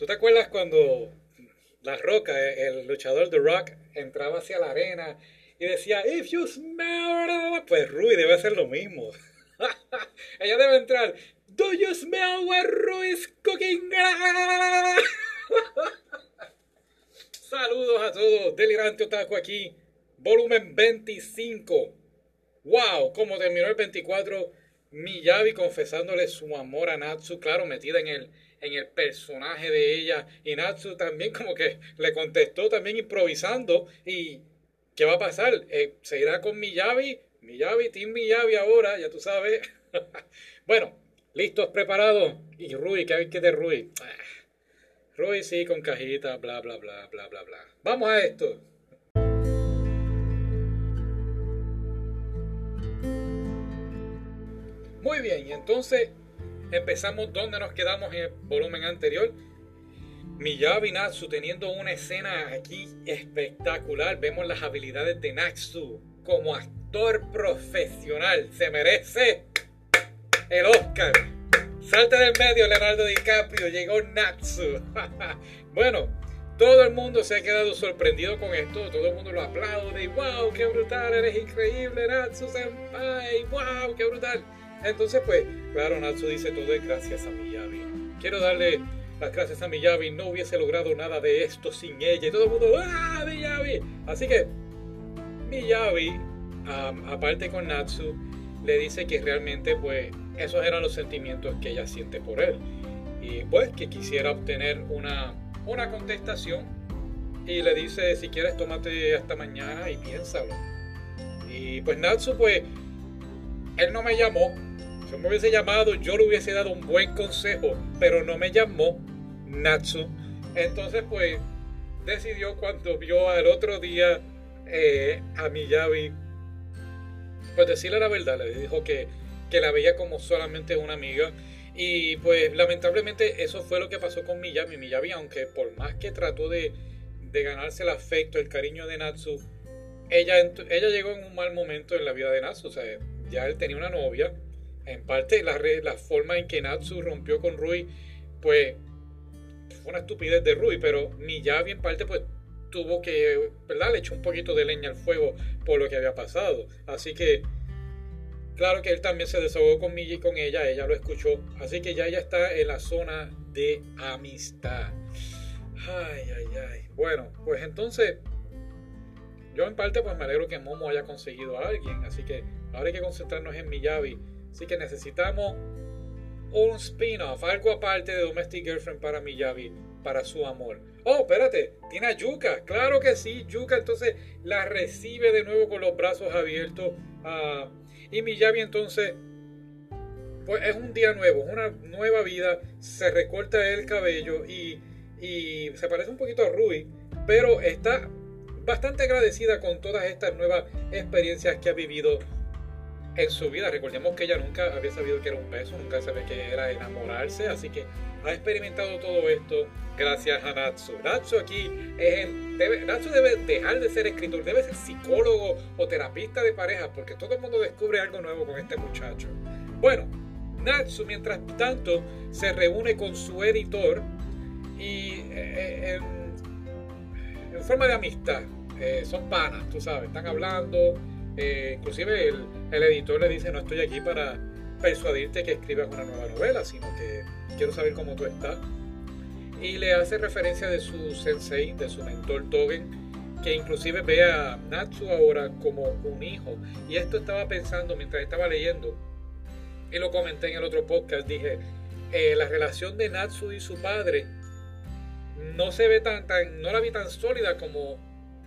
¿Tú te acuerdas cuando La Roca, el luchador de Rock, entraba hacia la arena y decía, If you smell... Pues Rui debe hacer lo mismo. Ella debe entrar, Do you smell what Rui is cooking? Saludos a todos, Delirante Otaku aquí, volumen 25. ¡Wow! Como terminó el 24, Miyabi confesándole su amor a Natsu, claro, metida en el, en el personaje de ella. Y Natsu también como que le contestó también improvisando. ¿Y qué va a pasar? Eh, ¿Se irá con Miyabi? Miyabi, Team Miyabi ahora, ya tú sabes. bueno, listos, preparados. Y Rui, ¿qué hay que de Rui? Ah, Rui sí, con cajita, bla, bla, bla, bla, bla, bla. Vamos a esto. Muy bien, y entonces empezamos donde nos quedamos en el volumen anterior. Miyabi Natsu teniendo una escena aquí espectacular. Vemos las habilidades de Natsu como actor profesional. Se merece el Oscar. Salta del medio, Leonardo DiCaprio. Llegó Natsu. bueno, todo el mundo se ha quedado sorprendido con esto. Todo el mundo lo aplaude. ¡Wow! ¡Qué brutal! Eres increíble, Natsu Senpai. ¡Wow! ¡Qué brutal! Entonces, pues, claro, Natsu dice todo es gracias a Miyabi. Quiero darle las gracias a Miyabi. No hubiese logrado nada de esto sin ella. Y todo el mundo, ¡ah, Miyabi! Así que, Miyabi, um, aparte con Natsu, le dice que realmente, pues, esos eran los sentimientos que ella siente por él. Y pues que quisiera obtener una, una contestación. Y le dice, si quieres, tómate hasta mañana y piénsalo. Y pues Natsu, pues, él no me llamó. Si me hubiese llamado, yo le hubiese dado un buen consejo, pero no me llamó Natsu. Entonces, pues, decidió cuando vio al otro día eh, a Miyabi, pues decirle la verdad, le dijo que que la veía como solamente una amiga. Y pues lamentablemente eso fue lo que pasó con Miyabi. Miyabi, aunque por más que trató de, de ganarse el afecto, el cariño de Natsu, ella, ella llegó en un mal momento en la vida de Natsu. O sea, ya él tenía una novia. En parte la, forma en que Natsu rompió con Rui, pues fue una estupidez de Rui, pero Miyabi en parte pues tuvo que, ¿verdad? Le echó un poquito de leña al fuego por lo que había pasado. Así que Claro que él también se desahogó con y con ella, ella lo escuchó. Así que ya ella está en la zona de amistad. Ay, ay, ay. Bueno, pues entonces, yo en parte pues me alegro que Momo haya conseguido a alguien. Así que ahora hay que concentrarnos en Miyabi. Así que necesitamos un spin-off, algo aparte de Domestic Girlfriend para Miyabi, para su amor. Oh, espérate, tiene a Yuka. Claro que sí, Yuka entonces la recibe de nuevo con los brazos abiertos. a y Miyabi entonces, pues es un día nuevo, es una nueva vida, se recorta el cabello y, y se parece un poquito a Rui, pero está bastante agradecida con todas estas nuevas experiencias que ha vivido en su vida. Recordemos que ella nunca había sabido que era un beso, nunca sabía que era enamorarse, así que ha experimentado todo esto gracias a Natsu. Natsu aquí es debe, Natsu debe dejar de ser escritor, debe ser psicólogo o terapista de pareja, porque todo el mundo descubre algo nuevo con este muchacho. Bueno, Natsu mientras tanto se reúne con su editor y eh, en, forma de amistad. Eh, son panas, tú sabes, están hablando. Eh, inclusive el, el editor le dice, no estoy aquí para persuadirte que escribas una nueva novela, sino que quiero saber cómo tú estás. Y le hace referencia de su sensei, de su mentor Togen, que inclusive ve a Natsu ahora como un hijo. Y esto estaba pensando mientras estaba leyendo, y lo comenté en el otro podcast, dije, eh, la relación de Natsu y su padre no se ve tan, tan, no la vi tan sólida como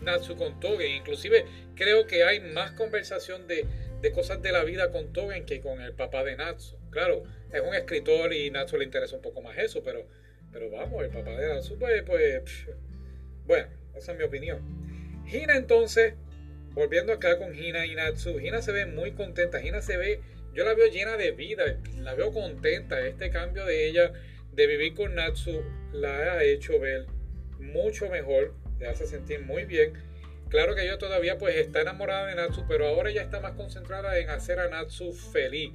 Natsu con Togen. Inclusive creo que hay más conversación de, de cosas de la vida con Togen que con el papá de Natsu. Claro, es un escritor y Natsu le interesa un poco más eso, pero, pero vamos, el papá de Natsu, pues, pues, bueno, esa es mi opinión. Hina entonces, volviendo acá con Hina y Natsu, Hina se ve muy contenta, Hina se ve, yo la veo llena de vida, la veo contenta, este cambio de ella de vivir con Natsu la ha hecho ver mucho mejor, le hace sentir muy bien Claro que ella todavía pues está enamorada de Natsu, pero ahora ella está más concentrada en hacer a Natsu feliz.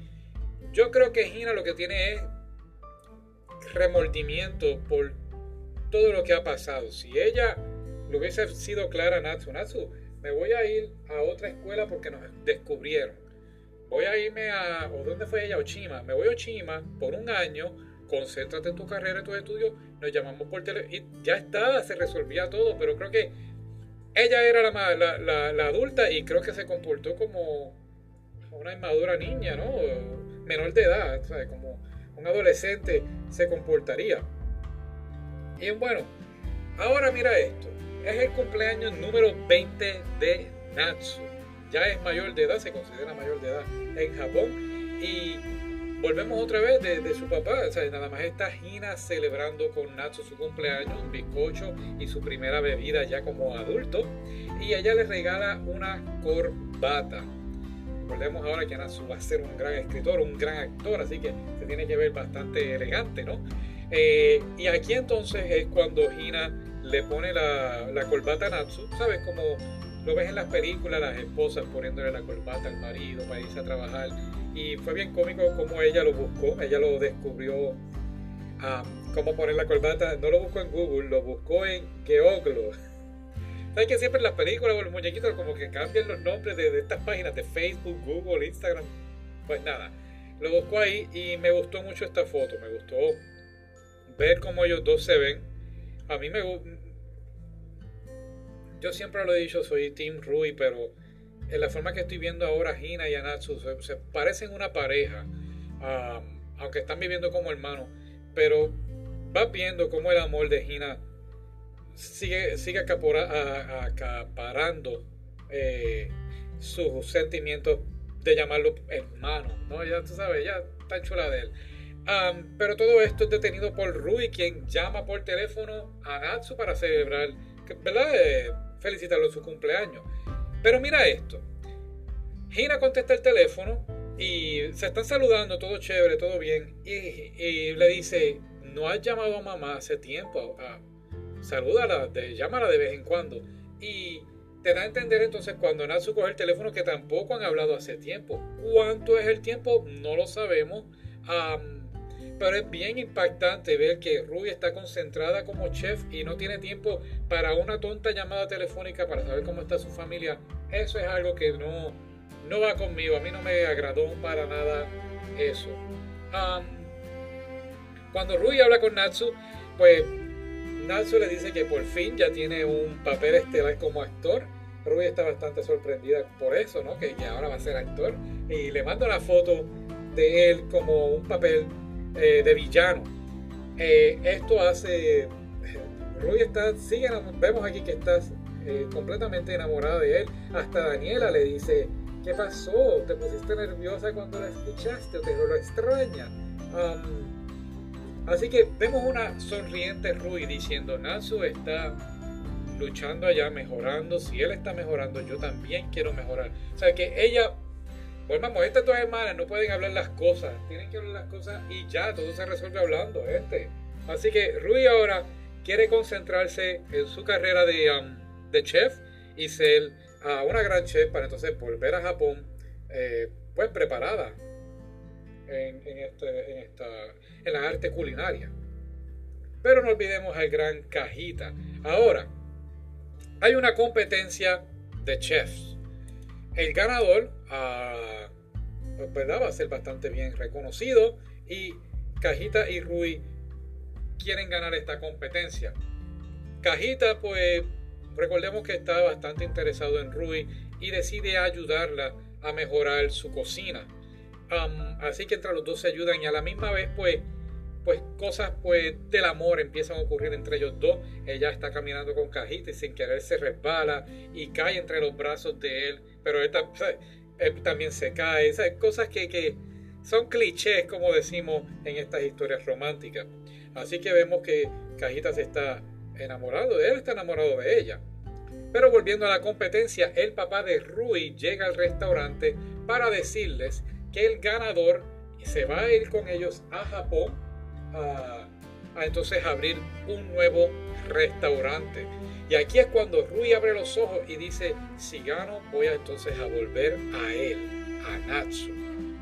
Yo creo que Hina lo que tiene es remordimiento por todo lo que ha pasado. Si ella lo hubiese sido clara a Natsu, Natsu, me voy a ir a otra escuela porque nos descubrieron. Voy a irme a, ¿o dónde fue ella? Ochima. Me voy a Ochima por un año, concéntrate en tu carrera, en tus estudios, nos llamamos por teléfono y ya está, se resolvía todo, pero creo que ella era la, adulta y creo que se comportó como una inmadura niña, ¿no? Menor de edad. Como un adolescente se comportaría. Y bueno, ahora mira esto. Es el cumpleaños número 20 de Natsu. Ya es mayor de edad, se considera mayor de edad en Japón. Y volvemos otra vez de, su papá. O sea, nada más está Hina celebrando con Natsu su cumpleaños, un bizcocho y su primera bebida ya como adulto. Y ella le regala una corbata. Recordemos ahora que Natsu va a ser un gran escritor, un gran actor, así que se tiene que ver bastante elegante, ¿no? Eh, y aquí entonces es cuando Hina le pone la, la corbata a Natsu, ¿sabes? Como lo ves en las películas, las esposas poniéndole la corbata al marido para irse a trabajar. Y fue bien cómico como ella lo buscó, ella lo descubrió, ah, cómo poner la corbata. No lo buscó en Google, lo buscó en Geoglo. ¿Sabes que siempre en las películas o los muñequitos como que cambian los nombres de, de estas páginas de Facebook, Google, Instagram? Pues nada, lo buscó ahí y me gustó mucho esta foto, me gustó ver cómo ellos dos se ven. A mí me gusta. Yo siempre lo he dicho, soy Team Rui, pero en la forma que estoy viendo ahora Hina y Anatsu se, parecen una pareja, aunque están viviendo como hermanos. Pero vas viendo cómo el amor de Hina sigue, sigue acaparando eh, sus sentimientos de llamarlo hermano, ¿no? Ya tú sabes, ya está chula de él pero todo esto es detenido por Rui, quien llama por teléfono a Natsu para celebrar, ¿verdad? Eh, felicitarlo en su cumpleaños. Pero mira esto. Hina contesta el teléfono y se están saludando, todo chévere, todo bien. Y, le dice, no has llamado a mamá hace tiempo. Salúdala, de, llámala de vez en cuando. Y te da a entender entonces cuando Natsu coge el teléfono que tampoco han hablado hace tiempo. ¿Cuánto es el tiempo? No lo sabemos. Pero es bien impactante ver que Ruby está concentrada como chef y no tiene tiempo para una tonta llamada telefónica para saber cómo está su familia. Eso es algo que no, no va conmigo. A mí no me agradó para nada eso. cuando Ruby habla con Natsu, pues Natsu le dice que por fin ya tiene un papel estelar como actor. Ruby está bastante sorprendida por eso, ¿no? Que, que ahora va a ser actor. Y le mando la foto de él como un papel eh, de villano. Eh, esto hace. Ruby está, sigue, vemos aquí que estás eh, completamente enamorada de él. Hasta Daniela le dice: ¿Qué pasó? ¿Te pusiste nerviosa cuando la escuchaste? ¿O te lo extraña? así que vemos una sonriente Ruby diciendo: Natsu está luchando allá, mejorando. Si él está mejorando, yo también quiero mejorar. O sea que ella Volvamos, estas dos hermanas no pueden hablar las cosas, tienen que hablar las cosas y ya, todo se resuelve hablando, este. Así que Rui ahora quiere concentrarse en su carrera de, um, de chef y ser uh, una gran chef para entonces volver a Japón, eh, pues preparada en, en, este, en, esta, en la arte culinaria. Pero no olvidemos al gran Cajita. Ahora, hay una competencia de chefs. El ganador a, pues, va a ser bastante bien reconocido y Cajita y Rui quieren ganar esta competencia. Cajita, pues recordemos que está bastante interesado en Rui y decide ayudarla a mejorar su cocina. así que entre los dos se ayudan y a la misma vez, pues, pues cosas pues del amor empiezan a ocurrir entre ellos dos. Ella está caminando con Cajita y sin querer se resbala y cae entre los brazos de él. Pero esta, él también se cae, esas cosas que, son clichés, como decimos en estas historias románticas. Así que vemos que Cajita se está enamorado de él, está enamorado de ella. Pero volviendo a la competencia, el papá de Rui llega al restaurante para decirles que el ganador se va a ir con ellos a Japón a, a entonces abrir un nuevo restaurante. Y aquí es cuando Rui abre los ojos y dice, si gano voy a entonces a volver a él, a Natsu.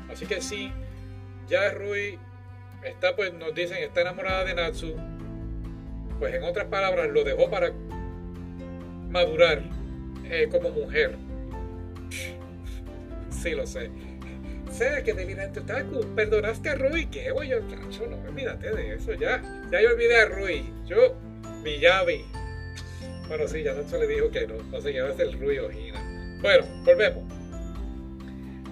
Así que sí, ya Rui está pues nos dicen está enamorada de Natsu. pues en otras palabras lo dejó para madurar eh, como mujer. Sí lo sé. Sé que delirante otaku, perdonaste a Rui, ¿qué voy yo, cacho? No, olvídate de eso, ya. Ya yo olvidé a Rui. Yo, Miyabi. Bueno, sí, ya Natsu le dijo que no, no sé qué va a ser Rui o Hina. Bueno, volvemos.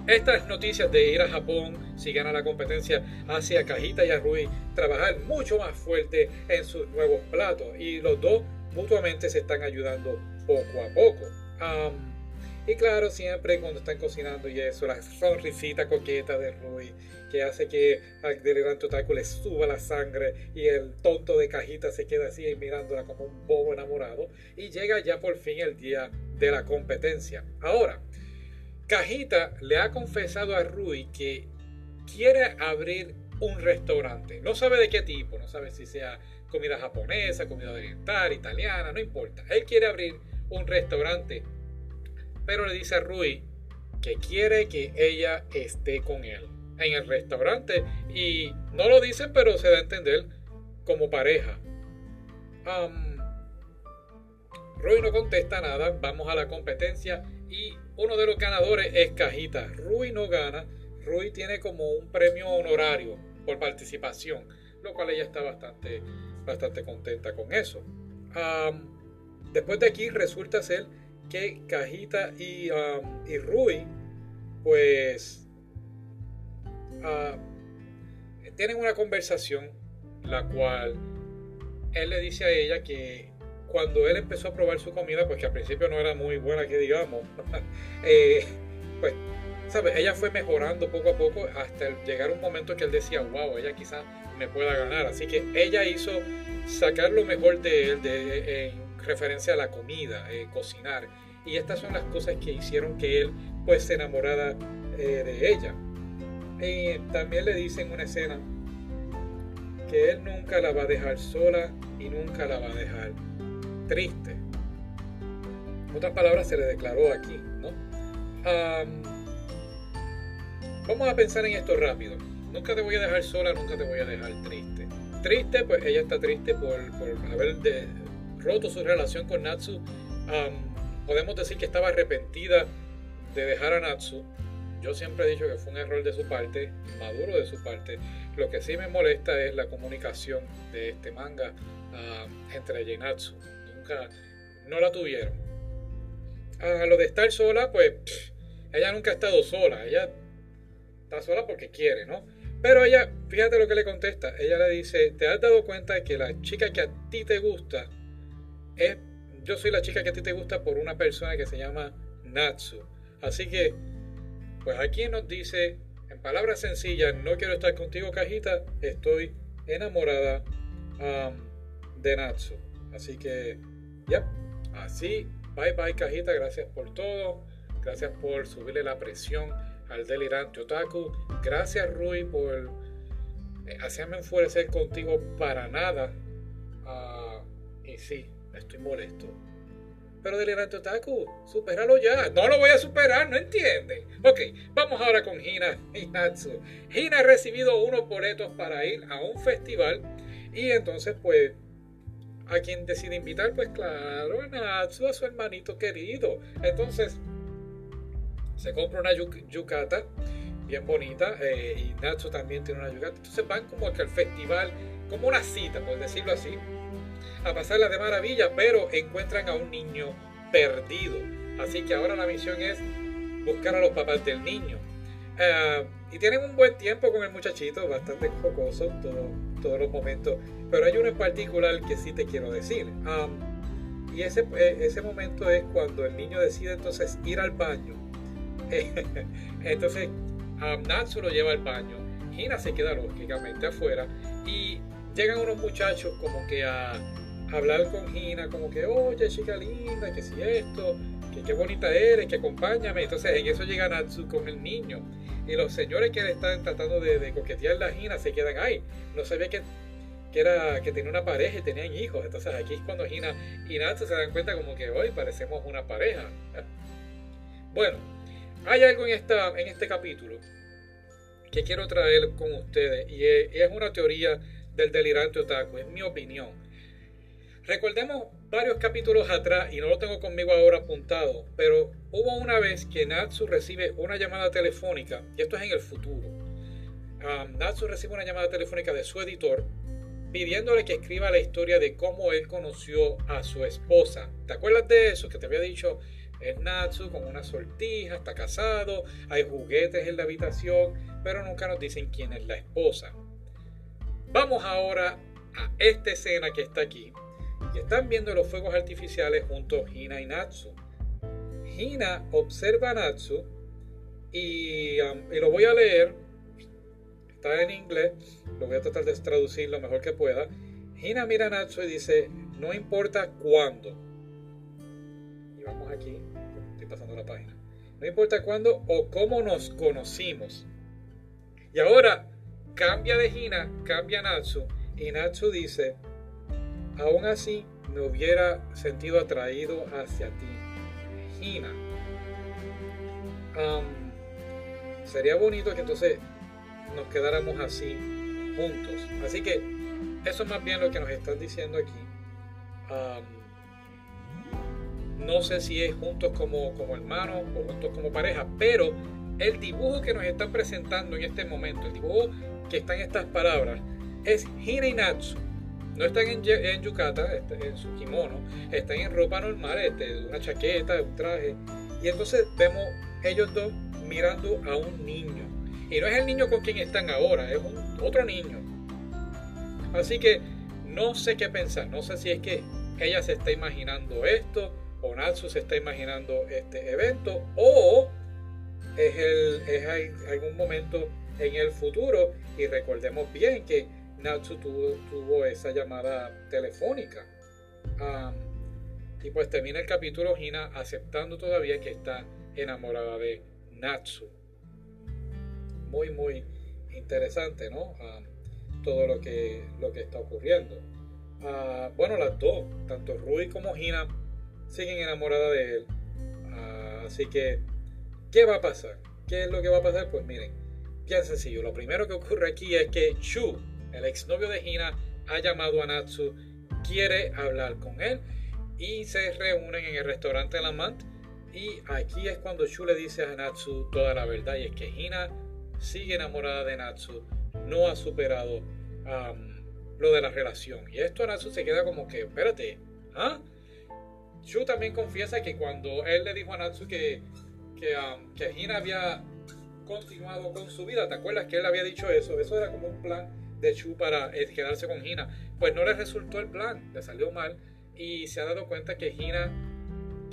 Estas noticias de ir a Japón, si gana la competencia, hacia Cajita y a Rui trabajar mucho más fuerte en sus nuevos platos. Y los dos mutuamente se están ayudando poco a poco. y claro, siempre cuando están cocinando y eso, la sonrisita coqueta de Rui, que hace que al delirante otaku le suba la sangre y el tonto de cajita se queda así mirándola como un bobo enamorado. Y llega ya por fin el día de la competencia. Ahora, Cajita le ha confesado a Rui que quiere abrir un restaurante. No sabe de qué tipo, no sabe si sea comida japonesa, comida oriental, italiana, no importa. Él quiere abrir un restaurante, pero le dice a Rui que quiere que ella esté con él en el restaurante y no lo dicen, pero se da a entender como pareja. Rui no contesta nada, vamos a la competencia y uno de los ganadores es Cajita. Rui no gana, Rui tiene como un premio honorario por participación, lo cual ella está bastante, bastante contenta con eso. después de aquí resulta ser que Cajita y, y Rui pues ah, tienen una conversación la cual él le dice a ella que cuando él empezó a probar su comida, pues que al principio no era muy buena, que digamos, eh, pues, ¿sabes? Ella fue mejorando poco a poco hasta llegar un momento que él decía, wow, ella quizás me pueda ganar. Así que ella hizo sacar lo mejor de él en referencia a la comida, eh, cocinar. Y estas son las cosas que hicieron que él pues se eh, de ella. Y también le dice en una escena que él nunca la va a dejar sola y nunca la va a dejar triste. Otras palabras, se le declaró aquí, ¿no? vamos a pensar en esto rápido. Nunca te voy a dejar sola, nunca te voy a dejar triste. Triste, pues ella está triste por, haber roto su relación con Natsu. podemos decir que estaba arrepentida de dejar a Natsu. Yo siempre he dicho que fue un error de su parte, maduro de su parte. Lo que sí me molesta es la comunicación de este manga entre ella y Natsu no la tuvieron. A lo de estar sola, pues ella nunca ha estado sola, ella está sola porque quiere, ¿no? Pero ella, fíjate lo que le contesta, ella le dice, ¿te has dado cuenta de que la chica que a ti te gusta es, yo soy la chica que a ti te gusta por una persona que se llama Natsu? Así que, pues aquí nos dice, en palabras sencillas, no quiero estar contigo, cajita, estoy enamorada de Natsu. Así que ya, así, bye bye cajita, gracias por todo, gracias por subirle la presión al delirante otaku, gracias Rui por eh, hacerme enfurecer contigo para nada. Ah, y sí, estoy molesto. Pero delirante otaku, supéralo ya. No lo voy a superar, no entienden. Ok, vamos ahora con Hina y Natsu. Hina ha recibido unos boletos para ir a un festival y entonces pues a quien decide invitar, pues claro, a Natsu, a su hermanito querido. Entonces, se compra una yucata bien bonita eh, y Natsu también tiene una yucata. Entonces van como al festival, como una cita, por decirlo así, a pasarla de maravilla, pero encuentran a un niño perdido. Así que ahora la misión es buscar a los papás del niño. Eh, y tienen un buen tiempo con el muchachito, bastante jocoso todos los momentos. Pero hay uno en particular que sí te quiero decir. y ese, eh, ese momento es cuando el niño decide entonces ir al baño. entonces Natsu lo lleva al baño. Hina se queda lógicamente afuera. Y llegan unos muchachos como que a hablar con Hina, como que, oye, chica linda, que si esto, que qué bonita eres, que acompáñame. Entonces en eso llega Natsu con el niño. Y los señores que le están tratando de, coquetear la Gina se quedan ahí. No sabía que, que, era, que tenía una pareja y tenían hijos. Entonces aquí es cuando Gina y Natsu se dan cuenta como que hoy parecemos una pareja. Bueno, hay algo en, esta, en este capítulo que quiero traer con ustedes y es, una teoría del delirante otaku, es mi opinión. Recordemos varios capítulos atrás, y no lo tengo conmigo ahora apuntado, pero hubo una vez que Natsu recibe una llamada telefónica, y esto es en el futuro. Um, Natsu recibe una llamada telefónica de su editor pidiéndole que escriba la historia de cómo él conoció a su esposa. ¿Te acuerdas de eso? Que te había dicho, es Natsu con una sortija, está casado, hay juguetes en la habitación, pero nunca nos dicen quién es la esposa. Vamos ahora a esta escena que está aquí. Están viendo los fuegos artificiales junto a Hina y Natsu. Hina observa a Natsu y, um, y lo voy a leer. Está en inglés. Lo voy a tratar de traducir lo mejor que pueda. Hina mira a Natsu y dice, no importa cuándo. Y vamos aquí. Estoy pasando la página. No importa cuándo o cómo nos conocimos. Y ahora cambia de Hina, cambia a Natsu. Y Natsu dice, aún así me hubiera sentido atraído hacia ti. Hina. sería bonito que entonces nos quedáramos así juntos. Así que eso es más bien lo que nos están diciendo aquí. no sé si es juntos como, como hermanos o juntos como pareja, pero el dibujo que nos están presentando en este momento, el dibujo que está en estas palabras, es Hina y no están en, en yukata, en su kimono, están en ropa normal, este, una chaqueta, un traje. Y entonces vemos ellos dos mirando a un niño. Y no es el niño con quien están ahora, es un, otro niño. Así que no sé qué pensar, no sé si es que ella se está imaginando esto, o Natsu se está imaginando este evento, o es, el, es algún momento en el futuro. Y recordemos bien que Natsu tuvo, esa llamada telefónica. y pues termina el capítulo Hina aceptando todavía que está enamorada de Natsu. Muy, muy interesante, ¿no? todo lo que, lo que está ocurriendo. Ah, bueno, las dos, tanto Rui como Hina, siguen enamoradas de él. Ah, así que, ¿qué va a pasar? ¿Qué es lo que va a pasar? Pues miren, bien sencillo. Lo primero que ocurre aquí es que Chu, el exnovio de Hina ha llamado a Natsu, quiere hablar con él y se reúnen en el restaurante Lamant. Y aquí es cuando Shu le dice a Natsu toda la verdad y es que Hina sigue enamorada de Natsu, no ha superado lo de la relación. Y esto Natsu se queda como que, espérate, ¿ah? Shu también confiesa que cuando él le dijo a Natsu que, que, que Hina había continuado con su vida, ¿te acuerdas que él había dicho eso? Eso era como un plan de Chu para eh, quedarse con Hina. Pues no le resultó el plan, le salió mal y se ha dado cuenta que Hina,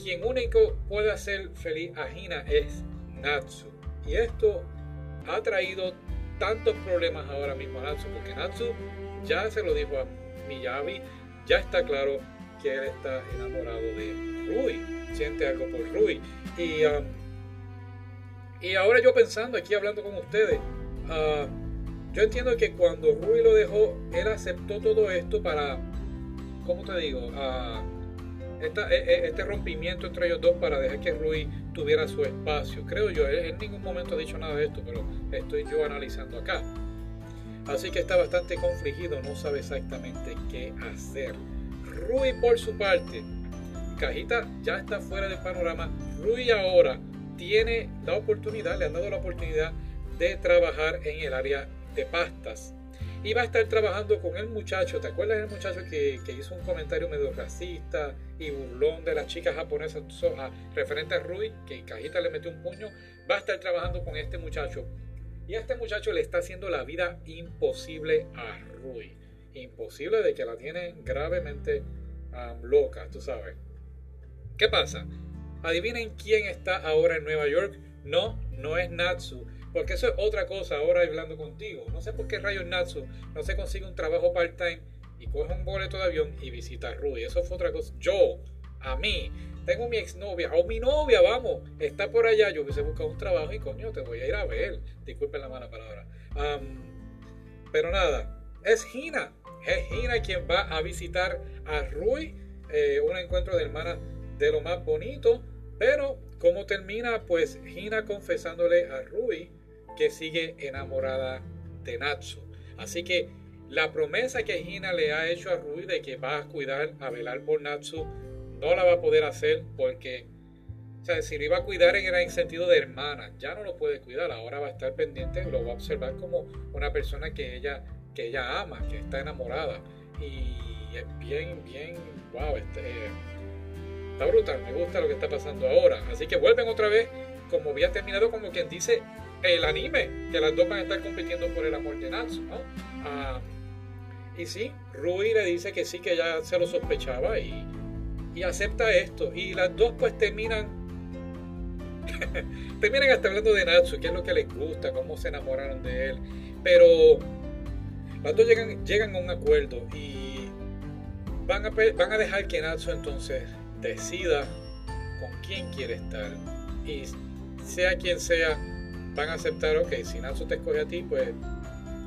quien único puede hacer feliz a Hina es Natsu. Y esto ha traído tantos problemas ahora mismo a Natsu, porque Natsu ya se lo dijo a Miyabi, ya está claro que él está enamorado de Rui, siente algo por Rui. Y, um, y ahora yo pensando aquí hablando con ustedes, uh, yo entiendo que cuando Rui lo dejó, él aceptó todo esto para, ¿cómo te digo? E, e, este rompimiento entre ellos dos para dejar que Rui tuviera su espacio. Creo yo, él en ningún momento ha dicho nada de esto, pero estoy yo analizando acá. Así que está bastante confligido, no sabe exactamente qué hacer. Rui por su parte, Cajita ya está fuera del panorama. Rui ahora tiene la oportunidad, le han dado la oportunidad de trabajar en el área de pastas. Y va a estar trabajando con el muchacho, ¿te acuerdas del muchacho que, hizo un comentario medio racista y burlón de las chicas japonesas referente a Rui, que Cajita le metió un puño? Va a estar trabajando con este muchacho. Y a este muchacho le está haciendo la vida imposible a Rui. Imposible de que la tiene gravemente loca, tú sabes. ¿Qué pasa? Adivinen quién está ahora en Nueva York. No, no es Natsu. Porque eso es otra cosa ahora hablando contigo. No sé por qué rayos Natsu no se consigue un trabajo part-time y coge un boleto de avión y visita a Rudy. Eso fue otra cosa. Yo, a mí, tengo mi exnovia, o mi novia, vamos, está por allá. Yo hubiese buscado un trabajo y coño, te voy a ir a ver. Disculpen la mala palabra. pero nada, es Gina. Es Gina quien va a visitar a Rui. Eh, un encuentro de hermanas de lo más bonito. Pero, ¿cómo termina? Pues Gina confesándole a Rui que sigue enamorada de Natsu. Así que La promesa que Hina le ha hecho a Rui de que va a cuidar, a velar por Natsu, no la va a poder hacer porque, o sea, si lo iba a cuidar en sentido de hermana, ya no lo puede cuidar, ahora va a estar pendiente, lo va a observar como una persona que ella, que ella ama, que está enamorada. Y es bien, bien, wow, este, está brutal, me gusta lo que está pasando ahora. Así que vuelven otra vez, como había terminado como quien dice el anime, que las dos van a estar compitiendo por el amor de Natsu, ¿no? Ah, y sí, Rui le dice que sí, que ya se lo sospechaba y, acepta esto. Y las dos pues terminan, terminan hasta hablando de Natsu, qué es lo que les gusta, cómo se enamoraron de él. Pero las dos llegan, llegan a un acuerdo y van a, van a dejar que Natsu entonces decida con quién quiere estar. Y sea quien sea, van a aceptar, ok, si Natsu te escoge a ti, pues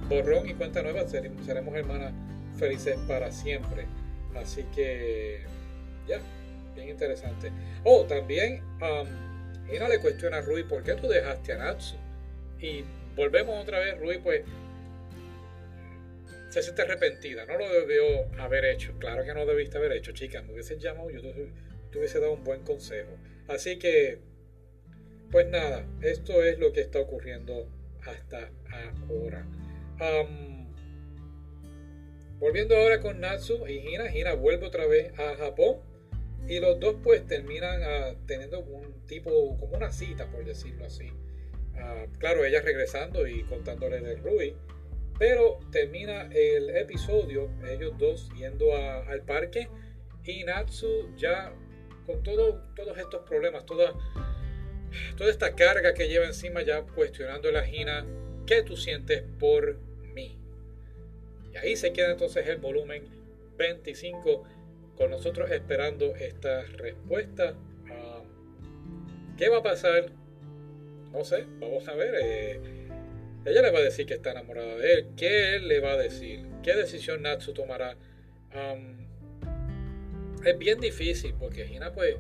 borrón y cuenta nueva, seremos, hermanas felices para siempre. Así que, ya, bien interesante. Oh, también, um, Ina le cuestiona a Rui, ¿por qué tú dejaste a Natsu? Y volvemos otra vez, Rui, pues, se siente arrepentida, no lo debió haber hecho. Claro que no debiste haber hecho, chica, me hubiesen llamado, yo te hubiese dado un buen consejo. Así que, pues nada, esto es lo que está ocurriendo hasta ahora. volviendo ahora con Natsu y Hina, Hina vuelve otra vez a Japón y los dos pues terminan ah, teniendo un tipo, como una cita por decirlo así. Ah, claro, ella regresando y contándole de Rui, pero termina el episodio, ellos dos yendo al parque y Natsu ya con todo, todos estos problemas, toda toda esta carga que lleva encima ya cuestionando la Gina, ¿qué tú sientes por mí? Y ahí se queda entonces el volumen 25 con nosotros esperando esta respuesta. Ah, ¿Qué va a pasar? No sé, vamos a ver. Eh, ella le va a decir que está enamorada de él. ¿Qué él le va a decir? ¿Qué decisión Natsu tomará? es bien difícil porque Gina pues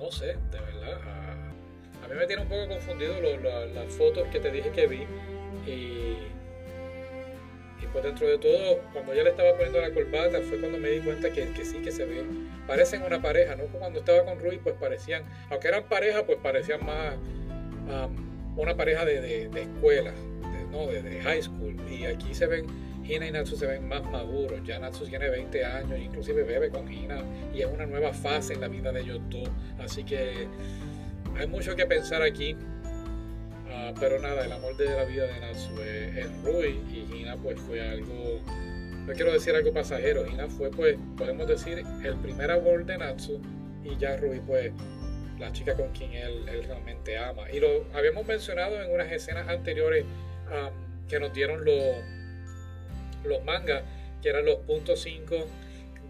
no sé, de verdad. A, mí me tiene un poco confundido las fotos que te dije que vi. Y, y pues dentro de todo, cuando ya le estaba poniendo la corbata, fue cuando me di cuenta que, que sí que se ve. Parecen una pareja, ¿no? Cuando estaba con Rui, pues parecían, aunque eran pareja, pues parecían más una pareja de, de, escuela, ¿no? De, de high school. Y aquí se ven Hina y Natsu se ven más maduros. Ya Natsu tiene 20 años, inclusive bebe con Hina y es una nueva fase en la vida de ellos dos. Así que hay mucho que pensar aquí. Ah, pero nada, el amor de la vida de Natsu es, Rui y Hina pues fue algo, no quiero decir algo pasajero, Hina fue pues, podemos decir, el primer amor de Natsu y ya Rui pues la chica con quien él, realmente ama. Y lo habíamos mencionado en unas escenas anteriores que nos dieron los los mangas, que eran los puntos 5,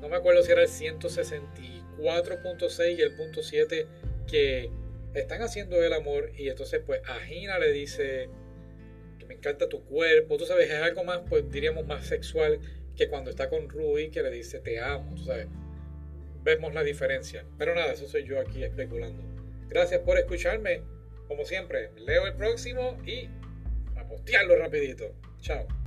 no me acuerdo si era el 164.6 y el punto 7, que están haciendo el amor y entonces pues a Gina le dice que me encanta tu cuerpo, tú sabes, es algo más, pues diríamos más sexual que cuando está con Rui que le dice te amo, tú sabes. Vemos la diferencia. Pero nada, eso soy yo aquí especulando. Gracias por escucharme. Como siempre, leo el próximo y a postearlo rapidito. Chao.